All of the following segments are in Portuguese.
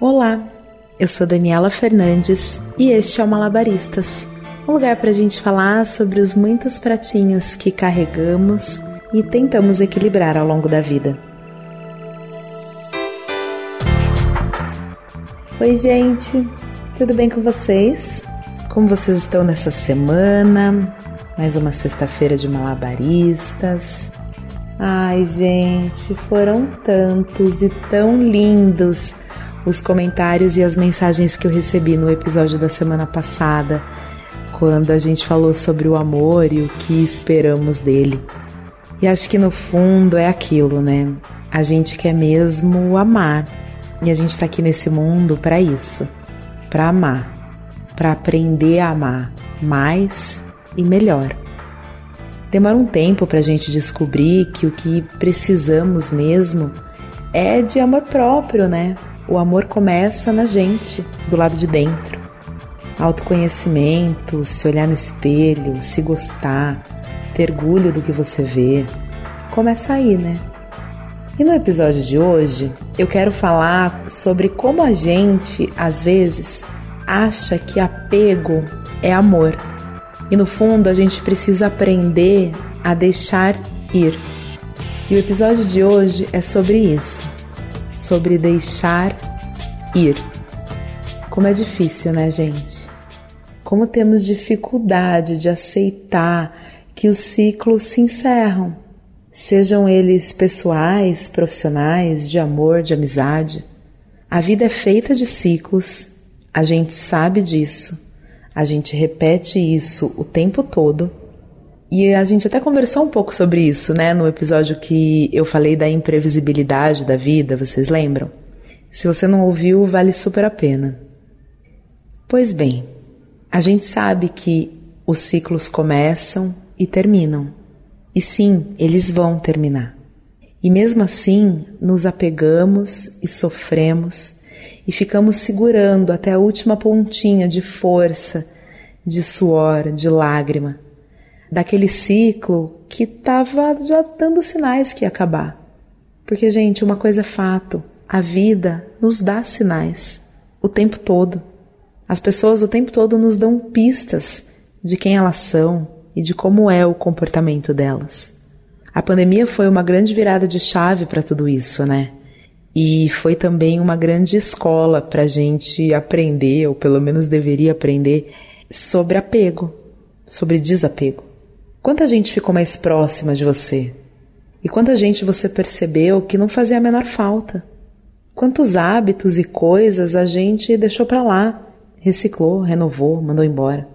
Olá, eu sou Daniela Fernandes e este é o Malabaristas um lugar para a gente falar sobre os muitos pratinhos que carregamos e tentamos equilibrar ao longo da vida. Oi, gente, tudo bem com vocês? Como vocês estão nessa semana? Mais uma sexta-feira de malabaristas. Ai, gente, foram tantos e tão lindos os comentários e as mensagens que eu recebi no episódio da semana passada, quando a gente falou sobre o amor e o que esperamos dele. E acho que no fundo é aquilo, né? A gente quer mesmo amar. E a gente tá aqui nesse mundo para isso, para amar, para aprender a amar mais e melhor. Demora um tempo para a gente descobrir que o que precisamos mesmo é de amor próprio, né? O amor começa na gente, do lado de dentro. Autoconhecimento, se olhar no espelho, se gostar, ter orgulho do que você vê. Começa aí, né? E no episódio de hoje, eu quero falar sobre como a gente, às vezes, acha que apego é amor. E no fundo, a gente precisa aprender a deixar ir. E o episódio de hoje é sobre isso sobre deixar ir. Como é difícil, né, gente? Como temos dificuldade de aceitar que os ciclos se encerram, sejam eles pessoais, profissionais, de amor, de amizade. A vida é feita de ciclos, a gente sabe disso, a gente repete isso o tempo todo e a gente até conversou um pouco sobre isso, né, no episódio que eu falei da imprevisibilidade da vida, vocês lembram? Se você não ouviu, vale super a pena. Pois bem, a gente sabe que os ciclos começam e terminam. E sim, eles vão terminar. E mesmo assim, nos apegamos e sofremos e ficamos segurando até a última pontinha de força, de suor, de lágrima daquele ciclo que estava já dando sinais que ia acabar. Porque, gente, uma coisa é fato: a vida nos dá sinais o tempo todo. As pessoas o tempo todo nos dão pistas de quem elas são e de como é o comportamento delas. A pandemia foi uma grande virada de chave para tudo isso, né? E foi também uma grande escola para a gente aprender, ou pelo menos deveria aprender, sobre apego, sobre desapego. Quanta gente ficou mais próxima de você? E quanta gente você percebeu que não fazia a menor falta? Quantos hábitos e coisas a gente deixou para lá, reciclou, renovou, mandou embora?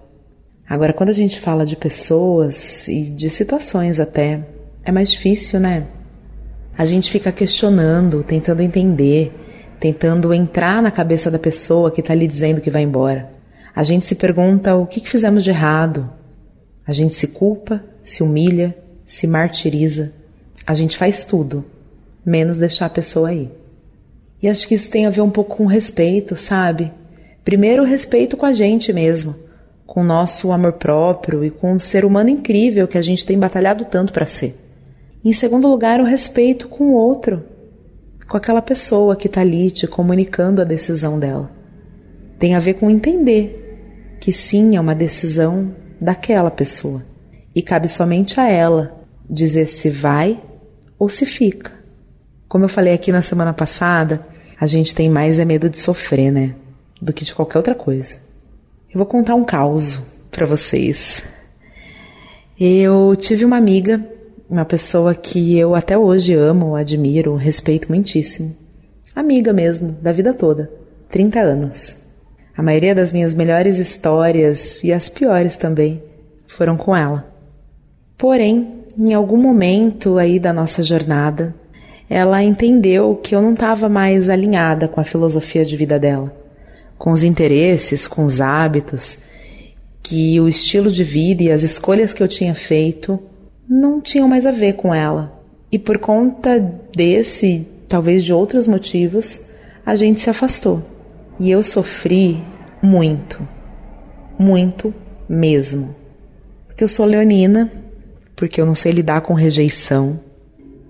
Agora, quando a gente fala de pessoas e de situações até, é mais difícil, né? A gente fica questionando, tentando entender, tentando entrar na cabeça da pessoa que está lhe dizendo que vai embora. A gente se pergunta o que, que fizemos de errado, a gente se culpa, se humilha, se martiriza. A gente faz tudo, menos deixar a pessoa aí. E acho que isso tem a ver um pouco com respeito, sabe? Primeiro, respeito com a gente mesmo, com o nosso amor próprio e com o ser humano incrível que a gente tem batalhado tanto para ser. Em segundo lugar, o respeito com o outro, com aquela pessoa que está ali te comunicando a decisão dela. Tem a ver com entender que sim, é uma decisão daquela pessoa. E cabe somente a ela dizer se vai ou se fica. Como eu falei aqui na semana passada, a gente tem mais é medo de sofrer, né? Do que de qualquer outra coisa. Eu vou contar um caos para vocês. Eu tive uma amiga, uma pessoa que eu até hoje amo, admiro, respeito muitíssimo. Amiga mesmo, da vida toda. 30 anos. A maioria das minhas melhores histórias e as piores também foram com ela. Porém, em algum momento aí da nossa jornada, ela entendeu que eu não estava mais alinhada com a filosofia de vida dela, com os interesses, com os hábitos, que o estilo de vida e as escolhas que eu tinha feito não tinham mais a ver com ela. E por conta desse, talvez de outros motivos, a gente se afastou. E eu sofri muito, muito mesmo. Porque eu sou leonina, porque eu não sei lidar com rejeição,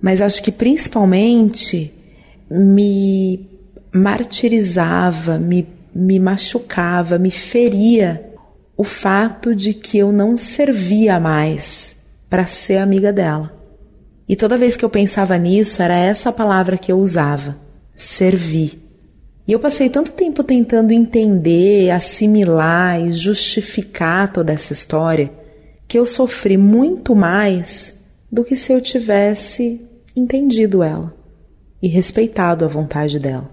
mas acho que principalmente me martirizava, me, me machucava, me feria o fato de que eu não servia mais para ser amiga dela. E toda vez que eu pensava nisso, era essa palavra que eu usava: servir. E eu passei tanto tempo tentando entender, assimilar e justificar toda essa história que eu sofri muito mais do que se eu tivesse entendido ela e respeitado a vontade dela.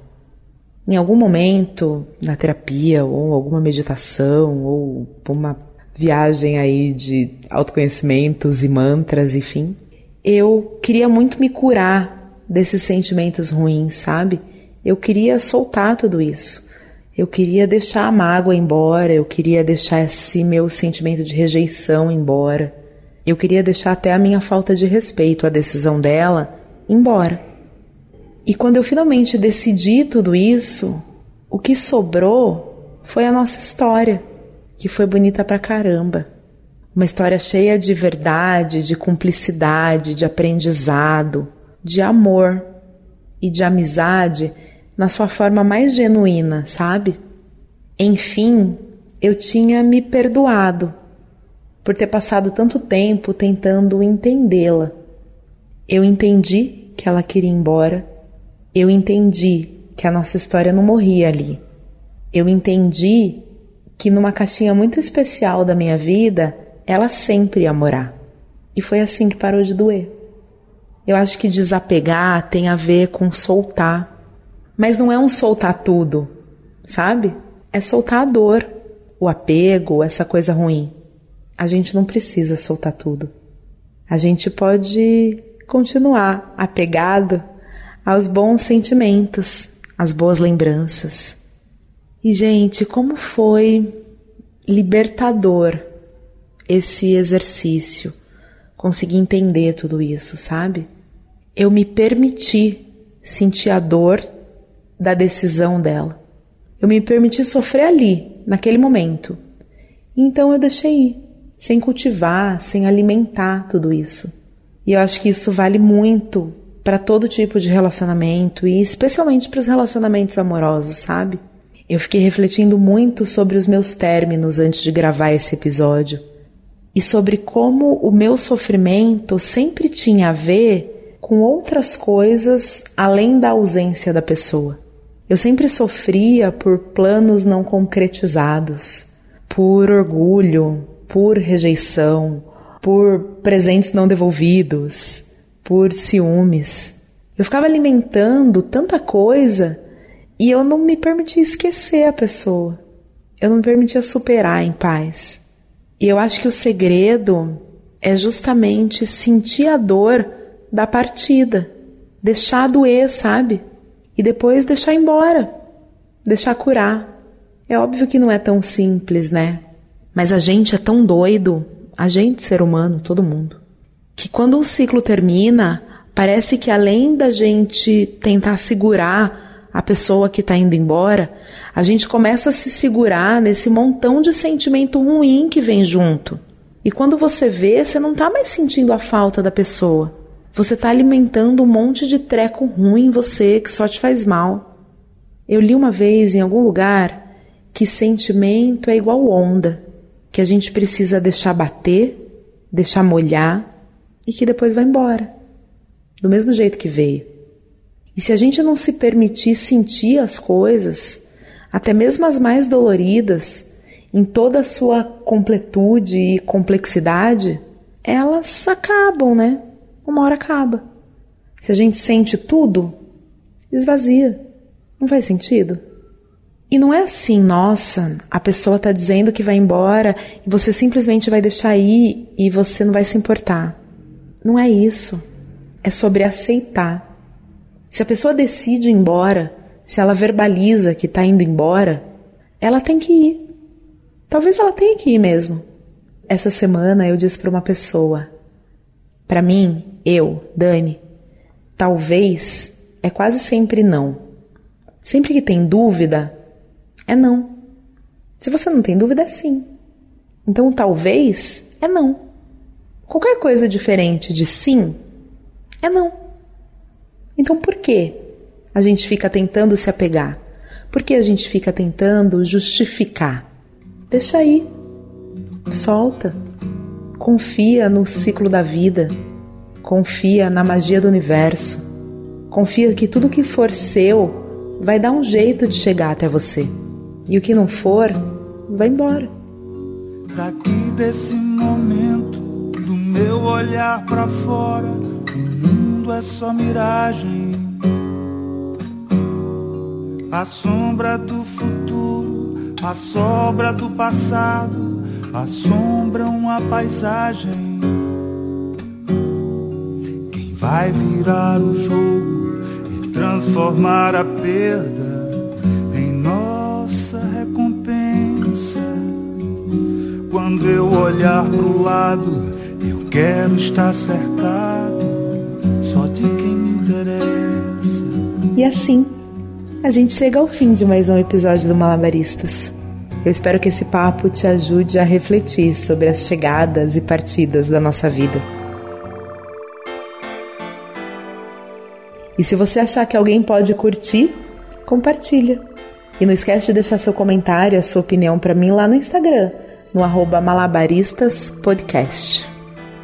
Em algum momento, na terapia, ou alguma meditação, ou uma viagem aí de autoconhecimentos e mantras, enfim, eu queria muito me curar desses sentimentos ruins, sabe? Eu queria soltar tudo isso. Eu queria deixar a mágoa embora, eu queria deixar esse meu sentimento de rejeição embora. Eu queria deixar até a minha falta de respeito à decisão dela embora. E quando eu finalmente decidi tudo isso, o que sobrou foi a nossa história, que foi bonita pra caramba. Uma história cheia de verdade, de cumplicidade, de aprendizado, de amor e de amizade na sua forma mais genuína, sabe? Enfim, eu tinha me perdoado por ter passado tanto tempo tentando entendê-la. Eu entendi que ela queria ir embora. Eu entendi que a nossa história não morria ali. Eu entendi que numa caixinha muito especial da minha vida, ela sempre ia morar. E foi assim que parou de doer. Eu acho que desapegar tem a ver com soltar mas não é um soltar tudo, sabe? É soltar a dor, o apego, essa coisa ruim. A gente não precisa soltar tudo. A gente pode continuar apegado aos bons sentimentos, às boas lembranças. E, gente, como foi libertador esse exercício, conseguir entender tudo isso, sabe? Eu me permiti sentir a dor da decisão dela. Eu me permiti sofrer ali, naquele momento. Então eu deixei ir, sem cultivar, sem alimentar tudo isso. E eu acho que isso vale muito para todo tipo de relacionamento e especialmente para os relacionamentos amorosos, sabe? Eu fiquei refletindo muito sobre os meus términos antes de gravar esse episódio e sobre como o meu sofrimento sempre tinha a ver com outras coisas além da ausência da pessoa. Eu sempre sofria por planos não concretizados, por orgulho, por rejeição, por presentes não devolvidos, por ciúmes. Eu ficava alimentando tanta coisa e eu não me permitia esquecer a pessoa. Eu não me permitia superar em paz. E eu acho que o segredo é justamente sentir a dor da partida, deixar doer, sabe? E depois deixar embora, deixar curar. É óbvio que não é tão simples, né? Mas a gente é tão doido, a gente, ser humano, todo mundo, que quando um ciclo termina, parece que além da gente tentar segurar a pessoa que está indo embora, a gente começa a se segurar nesse montão de sentimento ruim que vem junto. E quando você vê, você não está mais sentindo a falta da pessoa. Você está alimentando um monte de treco ruim em você que só te faz mal. Eu li uma vez em algum lugar que sentimento é igual onda, que a gente precisa deixar bater, deixar molhar e que depois vai embora, do mesmo jeito que veio. E se a gente não se permitir sentir as coisas, até mesmo as mais doloridas, em toda a sua completude e complexidade, elas acabam, né? Uma hora acaba. Se a gente sente tudo, esvazia. Não faz sentido? E não é assim, nossa, a pessoa está dizendo que vai embora e você simplesmente vai deixar ir e você não vai se importar. Não é isso. É sobre aceitar. Se a pessoa decide ir embora, se ela verbaliza que está indo embora, ela tem que ir. Talvez ela tenha que ir mesmo. Essa semana eu disse para uma pessoa: para mim, eu, Dani, talvez é quase sempre não. Sempre que tem dúvida, é não. Se você não tem dúvida, é sim. Então, talvez é não. Qualquer coisa diferente de sim é não. Então, por que a gente fica tentando se apegar? Por que a gente fica tentando justificar? Deixa aí. Solta. Confia no ciclo da vida. Confia na magia do universo. Confia que tudo que for seu vai dar um jeito de chegar até você. E o que não for, vai embora. Daqui desse momento, do meu olhar para fora, o mundo é só miragem a sombra do futuro, a sobra do passado, assombram a paisagem. Vai virar o jogo e transformar a perda em nossa recompensa? Quando eu olhar pro lado, eu quero estar cercado só de quem me interessa. E assim, a gente chega ao fim de mais um episódio do Malabaristas. Eu espero que esse papo te ajude a refletir sobre as chegadas e partidas da nossa vida. E se você achar que alguém pode curtir, compartilha. E não esquece de deixar seu comentário, a sua opinião para mim lá no Instagram, no arroba malabaristaspodcast.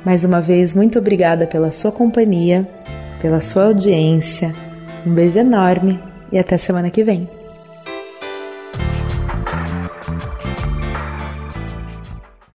Mais uma vez, muito obrigada pela sua companhia, pela sua audiência. Um beijo enorme e até semana que vem.